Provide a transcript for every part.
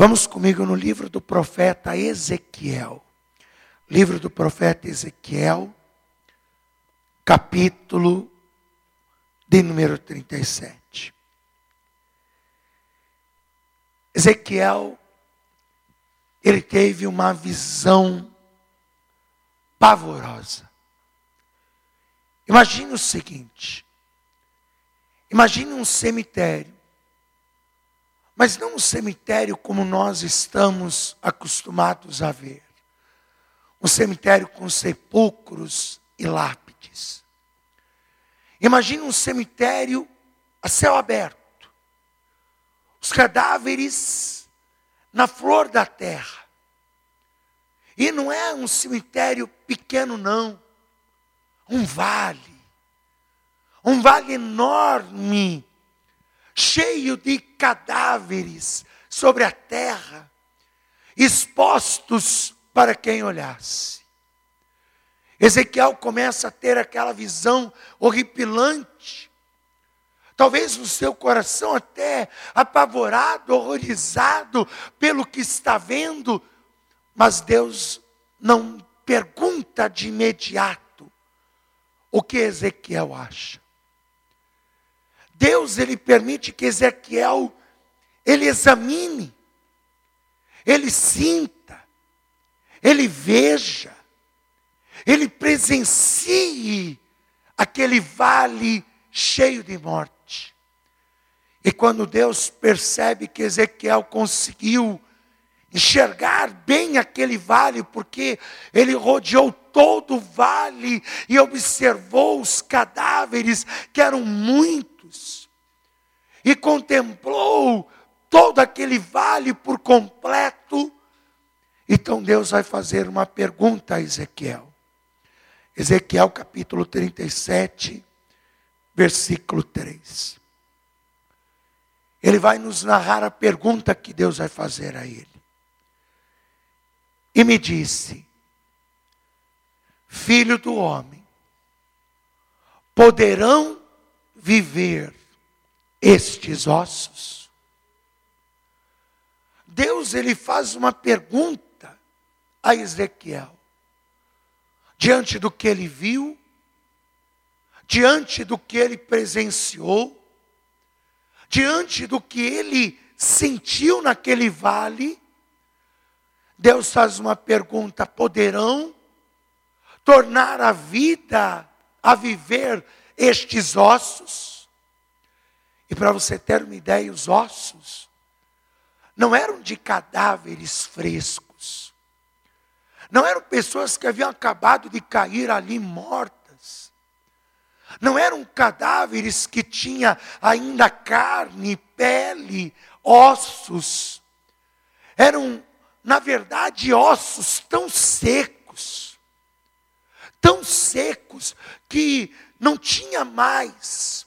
Vamos comigo no livro do profeta Ezequiel. Livro do profeta Ezequiel, capítulo de número 37. Ezequiel, ele teve uma visão pavorosa. Imagine o seguinte: imagine um cemitério, mas não um cemitério como nós estamos acostumados a ver. Um cemitério com sepulcros e lápides. Imagine um cemitério a céu aberto. Os cadáveres na flor da terra. E não é um cemitério pequeno, não. Um vale. Um vale enorme, cheio de cadáveres sobre a terra, expostos para quem olhasse. Ezequiel começa a ter aquela visão horripilante. Talvez no seu coração até apavorado, horrorizado pelo que está vendo, mas Deus não pergunta de imediato o que Ezequiel acha. Deus ele permite que Ezequiel ele examine, ele sinta, ele veja, ele presencie aquele vale cheio de morte. E quando Deus percebe que Ezequiel conseguiu enxergar bem aquele vale, porque ele rodeou todo o vale e observou os cadáveres, que eram muitos, e contemplou todo aquele vale por completo. Então Deus vai fazer uma pergunta a Ezequiel. Ezequiel capítulo 37, versículo 3. Ele vai nos narrar a pergunta que Deus vai fazer a ele e me disse: Filho do homem, poderão viver estes ossos? Deus ele faz uma pergunta a Ezequiel. Diante do que ele viu, diante do que ele presenciou, diante do que ele sentiu naquele vale, Deus faz uma pergunta: poderão tornar a vida a viver estes ossos? E para você ter uma ideia, os ossos não eram de cadáveres frescos, não eram pessoas que haviam acabado de cair ali mortas, não eram cadáveres que tinha ainda carne, pele, ossos, eram na verdade, ossos tão secos, tão secos, que não tinha mais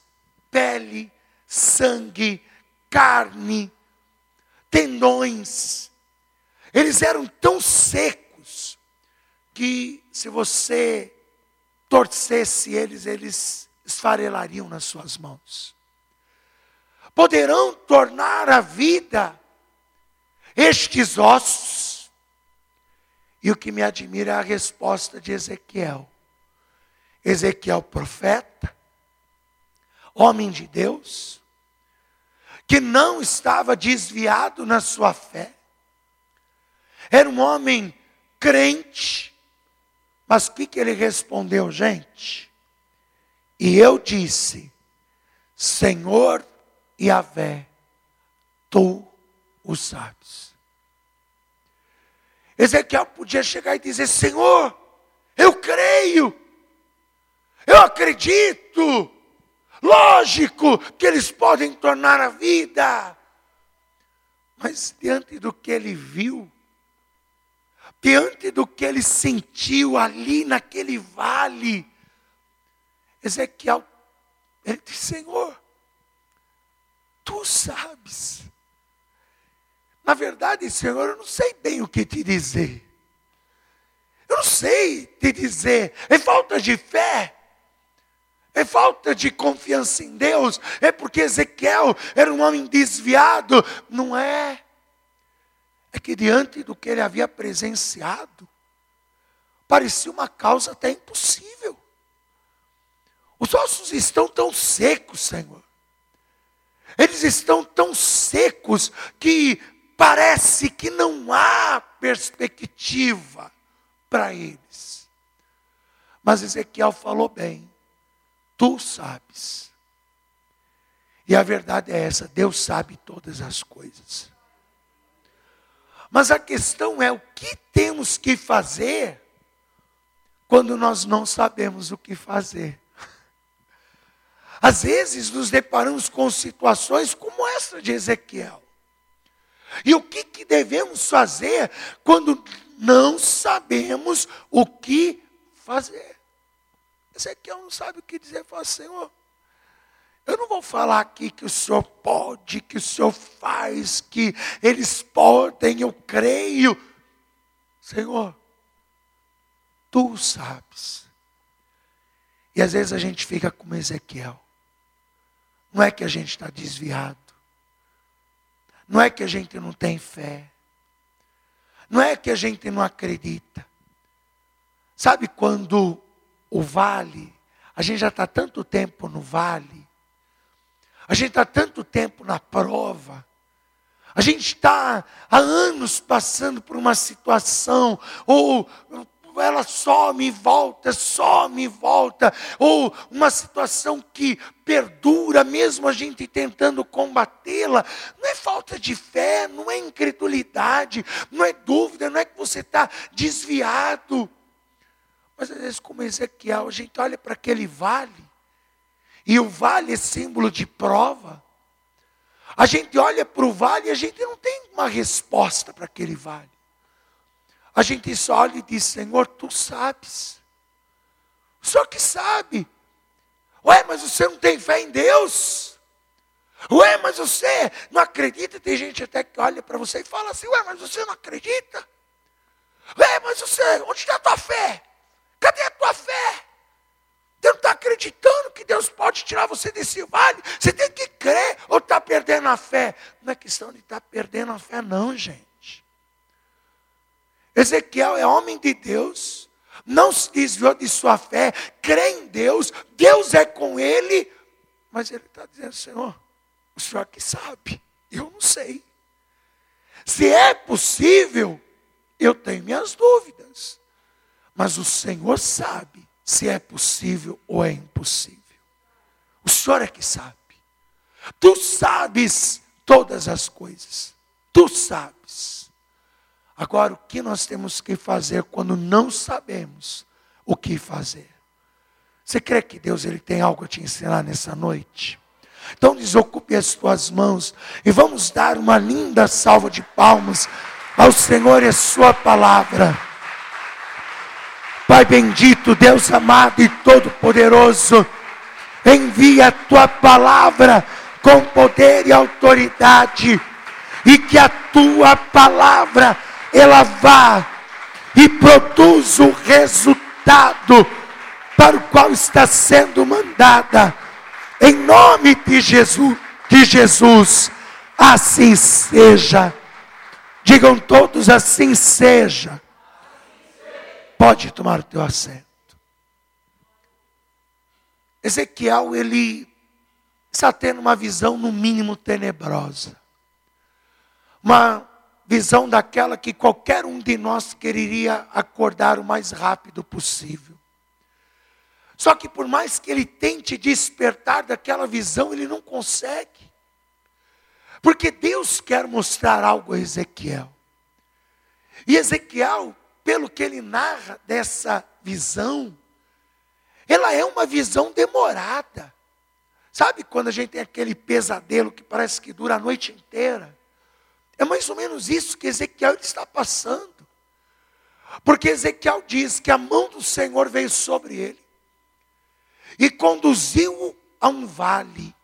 pele, sangue, carne, tendões. Eles eram tão secos que se você torcesse eles, eles esfarelariam nas suas mãos. Poderão tornar a vida estes ossos. E o que me admira é a resposta de Ezequiel. Ezequiel, profeta, homem de Deus, que não estava desviado na sua fé, era um homem crente, mas o que, que ele respondeu, gente? E eu disse: Senhor Yahvé, tu o sabes. Ezequiel podia chegar e dizer: Senhor, eu creio, eu acredito, lógico que eles podem tornar a vida, mas diante do que ele viu, diante do que ele sentiu ali naquele vale, Ezequiel, ele disse: Senhor, tu sabes. Na verdade, Senhor, eu não sei bem o que te dizer. Eu não sei te dizer. É falta de fé. É falta de confiança em Deus. É porque Ezequiel era um homem desviado. Não é. que diante do que ele havia presenciado, parecia uma causa até impossível. Os ossos estão tão secos, Senhor. Eles estão tão secos que parece que não há perspectiva para eles. Mas Ezequiel falou bem: tu sabes. E a verdade é essa: Deus sabe todas as coisas. Mas a questão é o que temos que fazer quando nós não sabemos o que fazer. Às vezes nos deparamos com situações como essa de Ezequiel. E o que, que devemos fazer quando não sabemos o que fazer? Ezequiel não sabe o que dizer, fala, Senhor, eu não vou falar aqui que o Senhor pode, que o Senhor faz, que eles podem, eu creio. Senhor, tu sabes. E às vezes a gente fica como Ezequiel. Não é que a gente está desviado. Não é que a gente não tem fé. Não é que a gente não acredita. Sabe quando o vale, a gente já está tanto tempo no vale, a gente está tanto tempo na prova. A gente está há anos passando por uma situação, ou ela some e volta, some e volta, ou uma situação que perdura, mesmo a gente tentando combatê-la. Não é falta de fé, não é incredulidade, não é dúvida, não é que você está desviado. Mas às vezes, como Ezequiel, a gente olha para aquele vale e o vale é símbolo de prova. A gente olha para o vale e a gente não tem uma resposta para aquele vale. A gente só olha e diz: Senhor, tu sabes. O Senhor que sabe. Ué, mas você não tem fé em Deus? Ué, mas você não acredita? Tem gente até que olha para você e fala assim: Ué, mas você não acredita? Ué, mas você, onde está a tua fé? Cadê a tua fé? Você não está acreditando que Deus pode tirar você desse vale? Você tem que crer ou está perdendo a fé? Não é questão de estar tá perdendo a fé, não, gente. Ezequiel é homem de Deus, não se desviou de sua fé, crê em Deus, Deus é com ele, mas ele está dizendo, Senhor, o Senhor que sabe, eu não sei. Se é possível, eu tenho minhas dúvidas, mas o Senhor sabe se é possível ou é impossível. O Senhor é que sabe. Tu sabes todas as coisas. Tu sabes. Agora, o que nós temos que fazer quando não sabemos o que fazer? Você crê que Deus ele tem algo a te ensinar nessa noite? Então desocupe as tuas mãos e vamos dar uma linda salva de palmas ao Senhor e a sua palavra. Pai bendito, Deus amado e todo-poderoso, envia a tua palavra com poder e autoridade, e que a tua palavra ela vá e produza o resultado para o qual está sendo mandada. Em nome de Jesus, de Jesus, assim seja. Digam todos assim seja. Pode tomar o teu assento. Ezequiel, ele está tendo uma visão no mínimo tenebrosa. Uma visão daquela que qualquer um de nós quereria acordar o mais rápido possível. Só que por mais que ele tente despertar daquela visão, ele não consegue. Porque Deus quer mostrar algo a Ezequiel. E Ezequiel pelo que ele narra dessa visão, ela é uma visão demorada. Sabe quando a gente tem aquele pesadelo que parece que dura a noite inteira? É mais ou menos isso que Ezequiel está passando. Porque Ezequiel diz que a mão do Senhor veio sobre ele e conduziu-o a um vale.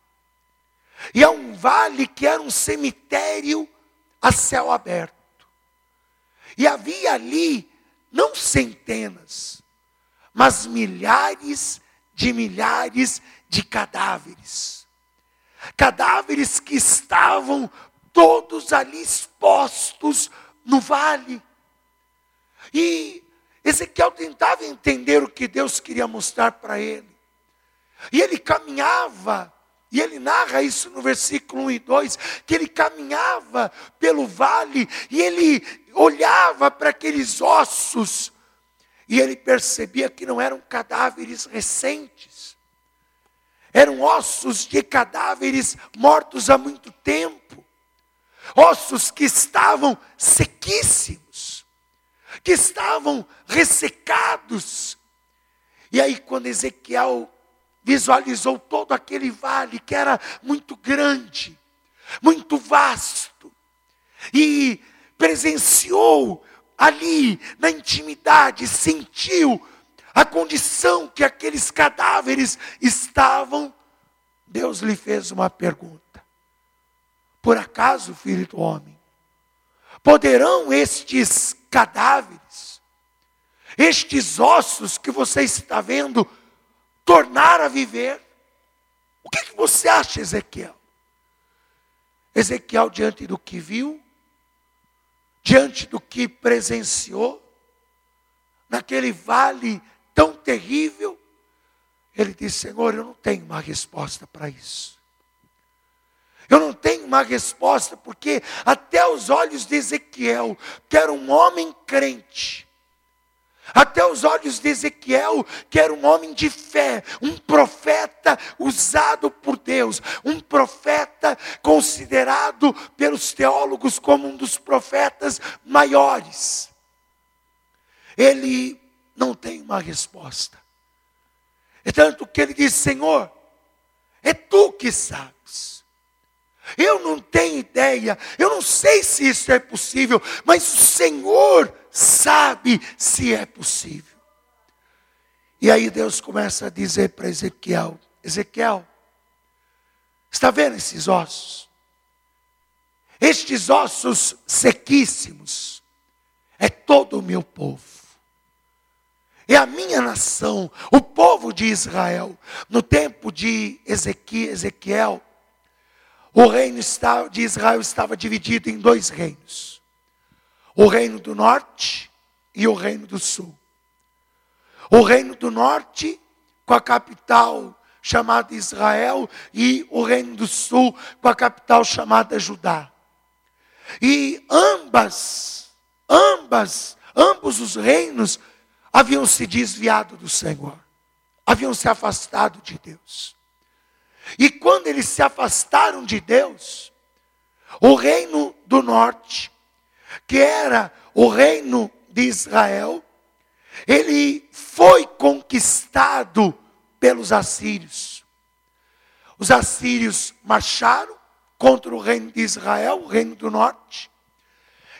E a um vale que era um cemitério a céu aberto. E havia ali não centenas, mas milhares de milhares de cadáveres. Cadáveres que estavam todos ali expostos no vale. E Ezequiel tentava entender o que Deus queria mostrar para ele. E ele caminhava, e ele narra isso no versículo 1 e 2, que ele caminhava pelo vale e ele olhava para aqueles ossos e ele percebia que não eram cadáveres recentes, eram ossos de cadáveres mortos há muito tempo, ossos que estavam sequíssimos, que estavam ressecados. E aí, quando Ezequiel visualizou todo aquele vale que era muito grande, muito vasto, e presenciou ali na intimidade, sentiu a condição que aqueles cadáveres estavam, Deus lhe fez uma pergunta: Por acaso, filho do homem, poderão estes cadáveres, estes ossos que você está vendo, tornar a viver. O que, que você acha, Ezequiel? Ezequiel, diante do que viu, diante do que presenciou, naquele vale tão terrível, ele disse: Senhor, eu não tenho uma resposta para isso. Eu não tenho uma resposta, porque até os olhos de Ezequiel, que era um homem crente, até os olhos de Ezequiel, que era um homem de fé, um profeta usado por Deus, um profeta considerado pelos teólogos como um dos profetas maiores. Ele não tem uma resposta. É tanto que ele diz: Senhor, é tu que sabes. Eu não tenho ideia, eu não sei se isso é possível, mas o Senhor sabe se é possível. E aí Deus começa a dizer para Ezequiel: Ezequiel, está vendo esses ossos? Estes ossos sequíssimos é todo o meu povo. É a minha nação, o povo de Israel. No tempo de Ezequiel, o reino de Israel estava dividido em dois reinos o reino do norte e o reino do sul. O reino do norte, com a capital chamada Israel, e o reino do sul, com a capital chamada Judá. E ambas, ambas, ambos os reinos haviam se desviado do Senhor, haviam se afastado de Deus. E quando eles se afastaram de Deus, o reino do norte que era o reino de Israel, ele foi conquistado pelos assírios. Os assírios marcharam contra o reino de Israel, o reino do norte,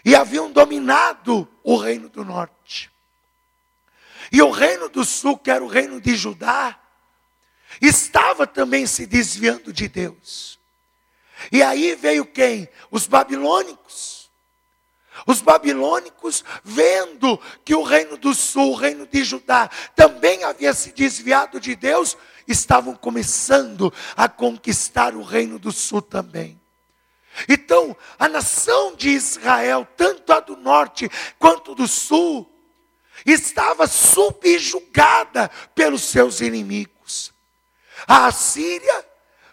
e haviam dominado o reino do norte. E o reino do sul, que era o reino de Judá, estava também se desviando de Deus. E aí veio quem? Os babilônicos os babilônicos, vendo que o reino do sul, o reino de Judá, também havia se desviado de Deus, estavam começando a conquistar o reino do sul também. Então, a nação de Israel, tanto a do norte quanto do sul, estava subjugada pelos seus inimigos. A Assíria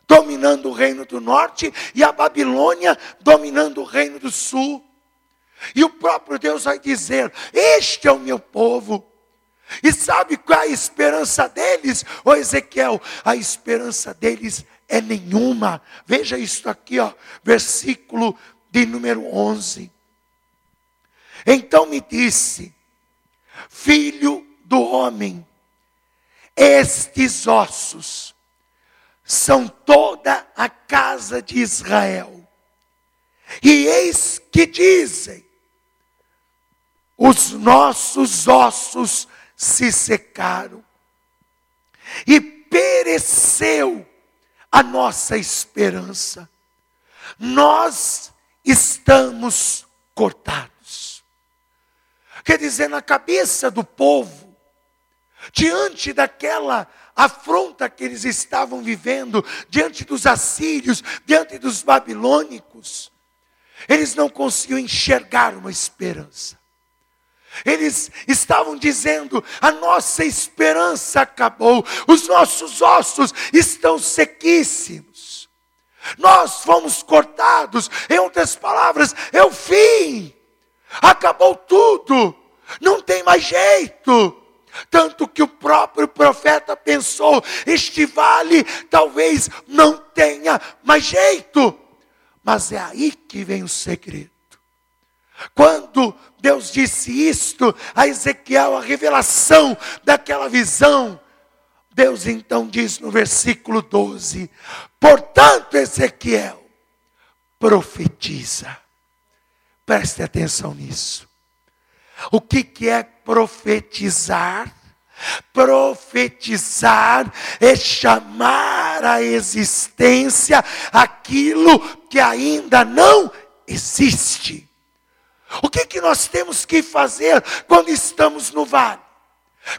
dominando o reino do norte e a Babilônia dominando o reino do sul. E o próprio Deus vai dizer: Este é o meu povo. E sabe qual é a esperança deles, ô Ezequiel? A esperança deles é nenhuma. Veja isso aqui, ó, versículo de número 11. Então me disse: Filho do homem, estes ossos são toda a casa de Israel. E eis que dizem: os nossos ossos se secaram e pereceu a nossa esperança. Nós estamos cortados. Quer dizer, na cabeça do povo, diante daquela afronta que eles estavam vivendo, diante dos assírios, diante dos babilônicos, Eles não conseguiam enxergar uma esperança. Eles estavam dizendo: a nossa esperança acabou, os nossos ossos estão sequíssimos, nós fomos cortados, em outras palavras, é o fim, acabou tudo, não tem mais jeito. Tanto que o próprio profeta pensou: este vale talvez não tenha mais jeito. Mas é aí que vem o segredo. Quando Deus disse isto a Ezequiel, a revelação daquela visão, Deus então diz no versículo 12: Portanto, Ezequiel, profetiza. Preste atenção nisso. O que, que é profetizar? Profetizar é chamar à existência aquilo que ainda não existe. O que, que nós temos que fazer quando estamos no vale?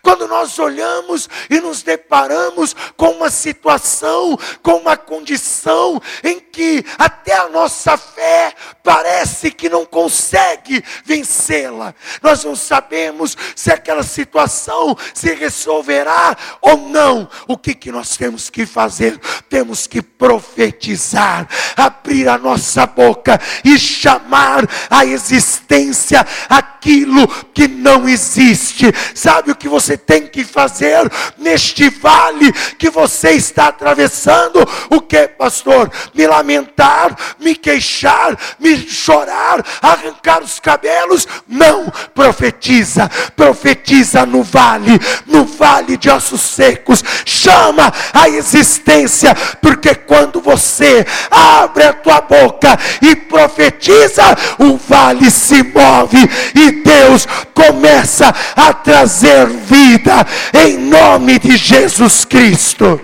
Quando nós olhamos e nos deparamos com uma situação, com uma condição em que até a nossa fé parece que não consegue vencê-la, nós não sabemos se aquela situação se resolverá ou não. O que, que nós temos que fazer? Temos que profetizar, abrir a nossa boca e chamar a existência aquilo que não existe. Sabe o que você tem que fazer neste vale que você está atravessando. O que, pastor? Me lamentar, me queixar, me chorar, arrancar os cabelos? Não, profetiza, profetiza no vale, no vale de ossos secos, chama a existência, porque quando você abre a tua boca e profetiza, o vale se move e Deus começa a trazer vida em nome de Jesus Cristo.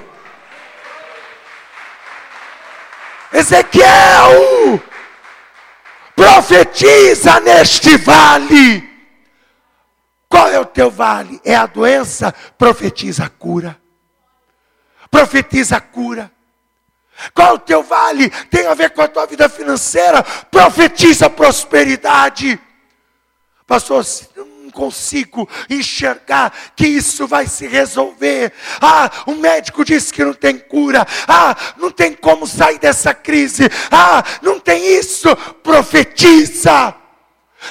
Ezequiel, profetiza neste vale. Qual é o teu vale? É a doença? Profetiza a cura. Profetiza a cura. Qual é o teu vale? Tem a ver com a tua vida financeira? Profetiza prosperidade. Pastor, consigo enxergar que isso vai se resolver. Ah, o médico disse que não tem cura. Ah, não tem como sair dessa crise. Ah, não tem isso. Profetiza.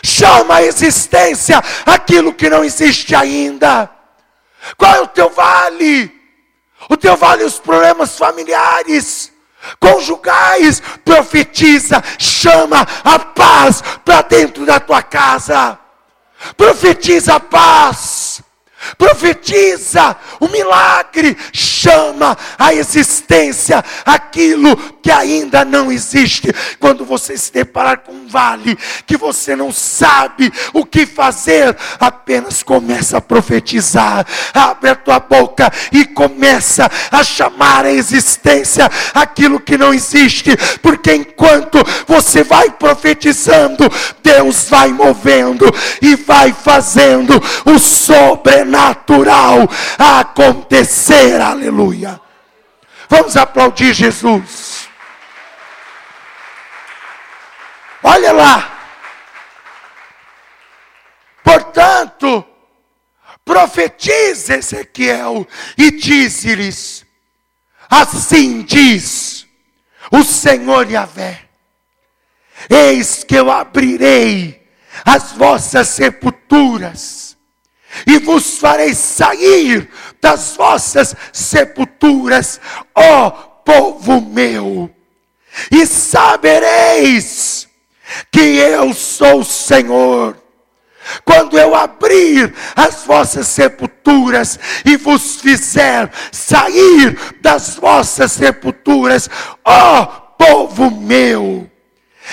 Chama a existência aquilo que não existe ainda. Qual é o teu vale? O teu vale, os problemas familiares conjugais, profetiza, chama a paz para dentro da tua casa profetiza a paz, profetiza o milagre, chama a existência aquilo que ainda não existe. Quando você se deparar com um vale que você não sabe o que fazer, apenas começa a profetizar. Abre a tua boca e começa a chamar a existência aquilo que não existe, porque enquanto você vai profetizando, Deus vai movendo e vai fazendo o sobrenatural acontecer. Aleluia. Vamos aplaudir Jesus. Olha lá. Portanto, profetiza Ezequiel e diz-lhes: Assim diz o Senhor Yahvé: Eis que eu abrirei as vossas sepulturas e vos farei sair das vossas sepulturas, ó povo meu, e sabereis que eu sou o Senhor. Quando eu abrir as vossas sepulturas e vos fizer sair das vossas sepulturas, ó povo meu,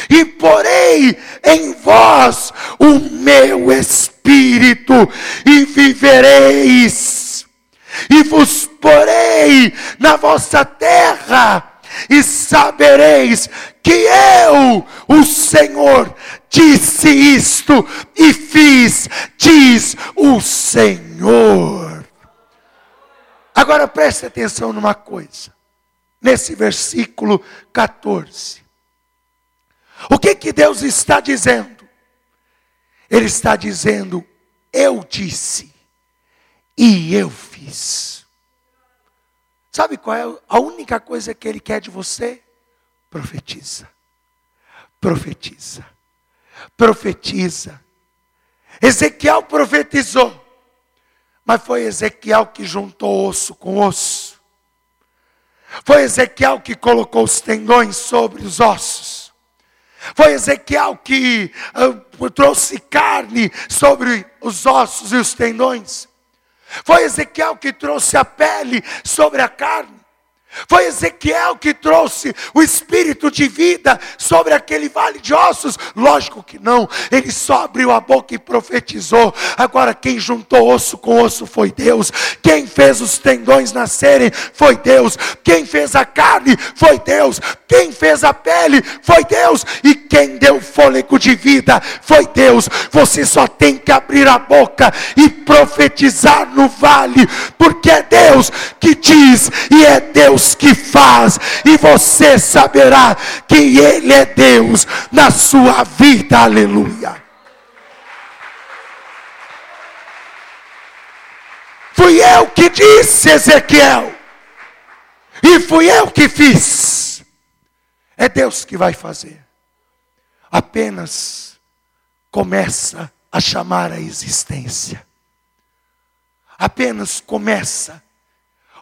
e porei em vós o meu espírito, e vivereis, e vos porei na vossa terra, e sabereis que eu, o Senhor, disse isto e fiz, diz o Senhor. Agora preste atenção numa coisa, nesse versículo 14. O que que Deus está dizendo? Ele está dizendo: eu disse e eu fiz. Sabe qual é a única coisa que ele quer de você? Profetiza. Profetiza. Profetiza. Ezequiel profetizou. Mas foi Ezequiel que juntou osso com osso. Foi Ezequiel que colocou os tendões sobre os ossos. Foi Ezequiel que uh, trouxe carne sobre os ossos e os tendões. Foi Ezequiel que trouxe a pele sobre a carne. Foi Ezequiel que trouxe o espírito de vida sobre aquele vale de ossos? Lógico que não. Ele só abriu a boca e profetizou. Agora, quem juntou osso com osso foi Deus. Quem fez os tendões nascerem foi Deus. Quem fez a carne foi Deus. Quem fez a pele foi Deus. E quem deu fôlego de vida foi Deus. Você só tem que abrir a boca e profetizar no vale, porque é Deus que diz e é Deus Deus que faz, e você saberá que Ele é Deus na sua vida, aleluia. Fui eu que disse, Ezequiel, e fui eu que fiz. É Deus que vai fazer. Apenas começa a chamar a existência. Apenas começa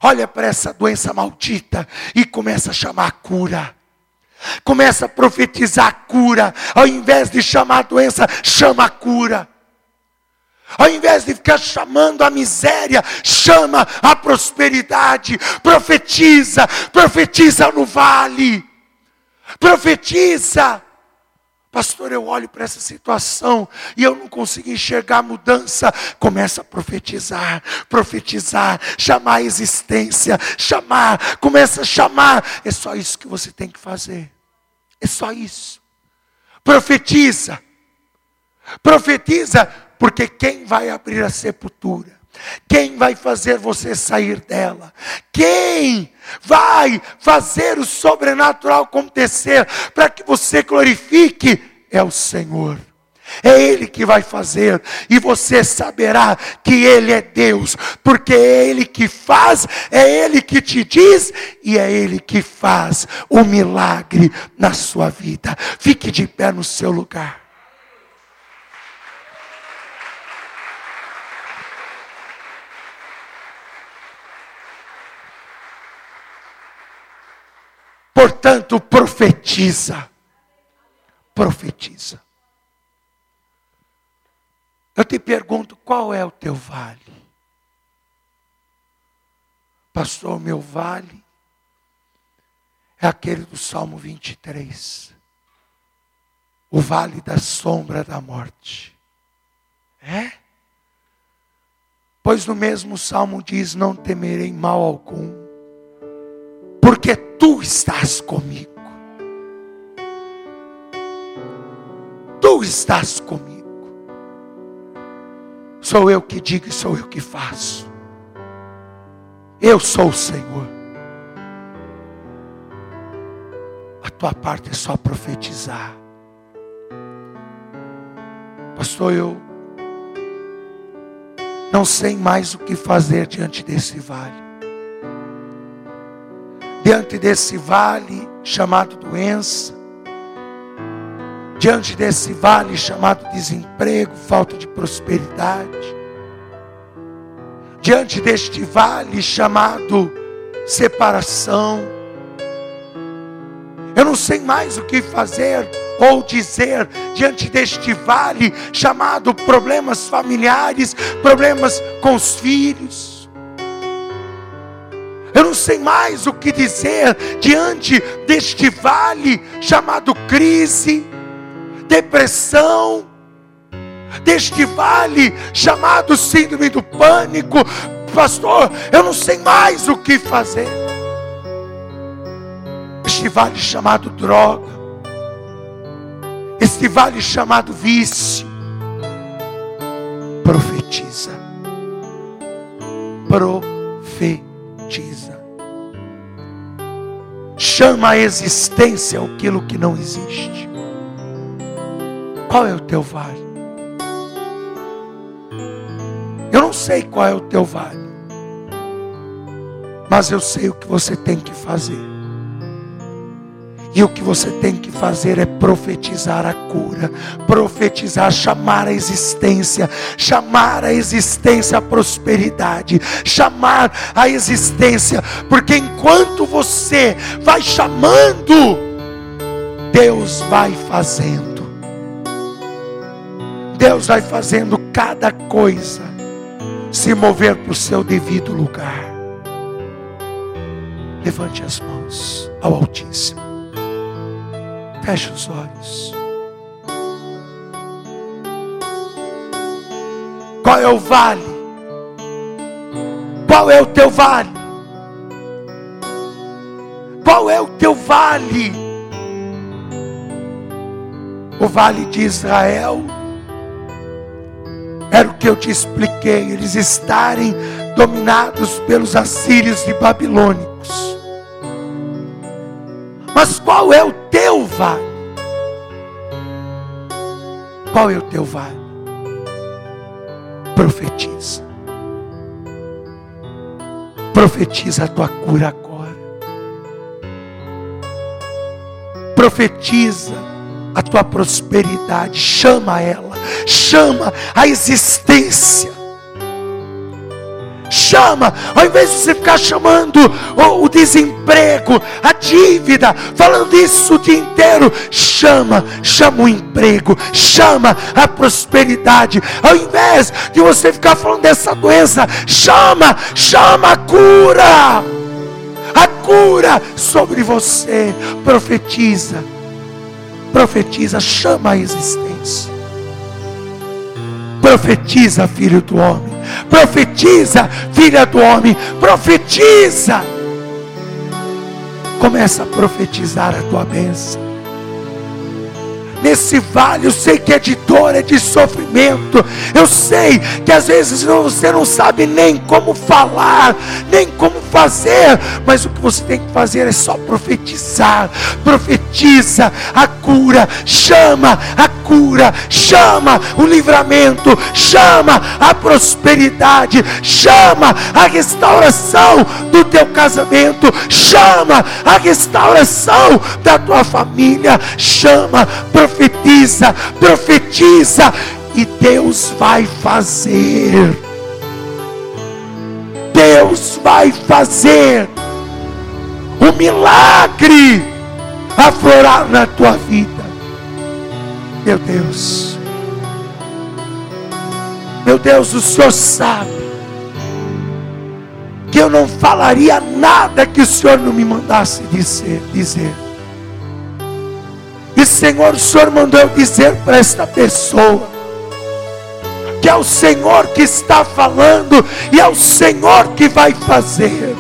olha para essa doença maldita e começa a chamar a cura. Começa a profetizar a cura, ao invés de chamar a doença, chama a cura. Ao invés de ficar chamando a miséria, chama a prosperidade. Profetiza, profetiza no vale. Profetiza. Pastor, eu olho para essa situação e eu não consigo enxergar mudança. Começa a profetizar, profetizar, chamar a existência, chamar, começa a chamar. É só isso que você tem que fazer. É só isso. Profetiza. Profetiza, porque quem vai abrir a sepultura? Quem vai fazer você sair dela? Quem vai fazer o sobrenatural acontecer para que você glorifique? É o Senhor. É Ele que vai fazer, e você saberá que Ele é Deus, porque é Ele que faz, é Ele que te diz, e é Ele que faz o milagre na sua vida. Fique de pé no seu lugar. Portanto, profetiza. Profetiza. Eu te pergunto, qual é o teu vale? Pastor, meu vale é aquele do Salmo 23. O vale da sombra da morte. É? Pois no mesmo salmo diz: Não temerei mal algum porque tu estás comigo. Tu estás comigo. Sou eu que digo e sou eu que faço. Eu sou o Senhor. A tua parte é só profetizar. Pastor, eu não sei mais o que fazer diante desse vale diante desse vale chamado doença, diante desse vale chamado desemprego, falta de prosperidade, diante deste vale chamado separação. Eu não sei mais o que fazer ou dizer diante deste vale chamado problemas familiares, problemas com os filhos. Eu não sei mais o que dizer diante deste vale chamado crise, depressão, deste vale chamado síndrome do pânico. Pastor, eu não sei mais o que fazer. Este vale chamado droga, este vale chamado vício, profetiza, profetiza chama a existência aquilo que não existe. Qual é o teu vale? Eu não sei qual é o teu vale, mas eu sei o que você tem que fazer. E o que você tem que fazer é profetizar a cura, profetizar, chamar a existência, chamar a existência a prosperidade, chamar a existência, porque enquanto você vai chamando, Deus vai fazendo. Deus vai fazendo cada coisa se mover para o seu devido lugar. Levante as mãos ao Altíssimo. Feche os olhos. Qual é o vale? Qual é o teu vale? Qual é o teu vale? O vale de Israel era o que eu te expliquei, eles estarem dominados pelos assírios e babilônicos. Mas qual é o teu vale? Qual é o teu vale? Profetiza. Profetiza a tua cura agora. Profetiza a tua prosperidade. Chama ela. Chama a existência chama, ao invés de você ficar chamando o, o desemprego, a dívida, falando isso o dia inteiro, chama, chama o emprego, chama a prosperidade, ao invés de você ficar falando dessa doença, chama, chama a cura, a cura sobre você, profetiza, profetiza, chama a existência, profetiza, filho do homem Profetiza, filha do homem, profetiza. Começa a profetizar a tua bênção. Nesse vale, eu sei que é de dor, é de sofrimento. Eu sei que às vezes você não sabe nem como falar, nem como fazer, mas o que você tem que fazer é só profetizar. Profetiza a cura, chama a cura, chama o livramento, chama a prosperidade, chama a restauração do teu casamento, chama a restauração da tua família, chama, profetiza, profetiza e Deus vai fazer. Deus vai fazer o milagre aflorar na tua vida. Meu Deus, meu Deus, o Senhor sabe que eu não falaria nada que o Senhor não me mandasse dizer. dizer. E Senhor, o Senhor mandou eu dizer para esta pessoa que é o Senhor que está falando e é o Senhor que vai fazer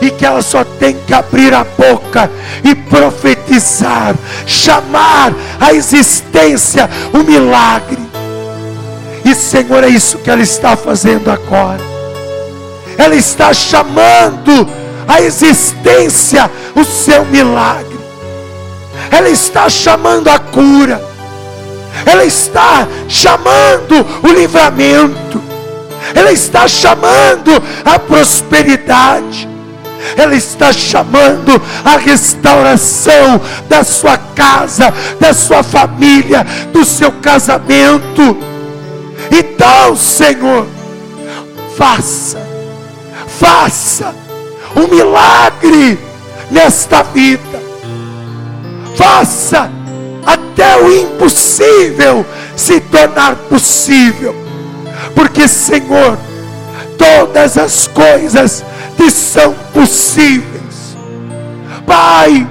e que ela só tem que abrir a boca e profetizar, chamar a existência o milagre. E Senhor, é isso que ela está fazendo agora. Ela está chamando a existência o seu milagre. Ela está chamando a cura. Ela está chamando o livramento. Ela está chamando a prosperidade ela está chamando a restauração da sua casa, da sua família, do seu casamento. Então, Senhor, faça, faça um milagre nesta vida. Faça até o impossível se tornar possível. Porque, Senhor, todas as coisas te são possíveis. Pai,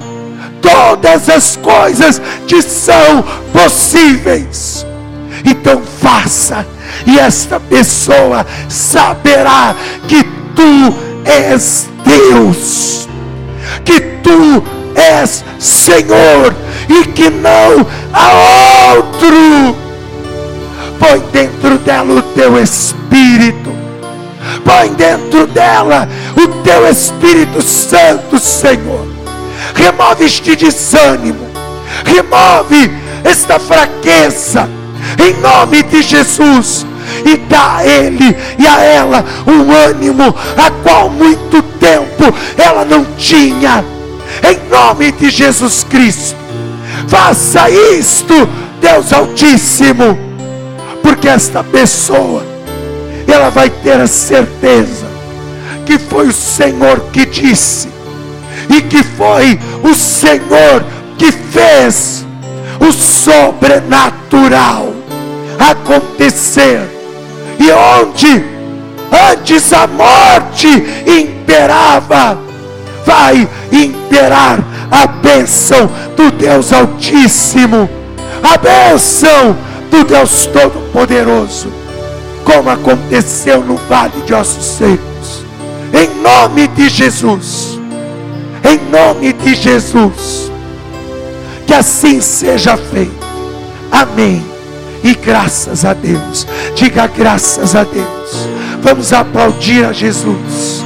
todas as coisas te são possíveis. Então faça, e esta pessoa saberá que tu és Deus, que tu és Senhor e que não há outro. Põe dentro dela o teu espírito. Põe dentro dela o teu Espírito Santo, Senhor. Remove este desânimo, remove esta fraqueza, em nome de Jesus, e dá a ele e a ela um ânimo a qual muito tempo ela não tinha, em nome de Jesus Cristo. Faça isto, Deus Altíssimo, porque esta pessoa, ela vai ter a certeza que foi o Senhor que disse, e que foi o Senhor que fez o sobrenatural acontecer. E onde antes a morte imperava, vai imperar a bênção do Deus Altíssimo, a bênção do Deus Todo-Poderoso, como aconteceu no vale de ossos secos, em nome de Jesus, em nome de Jesus, que assim seja feito, amém. E graças a Deus, diga graças a Deus, vamos aplaudir a Jesus.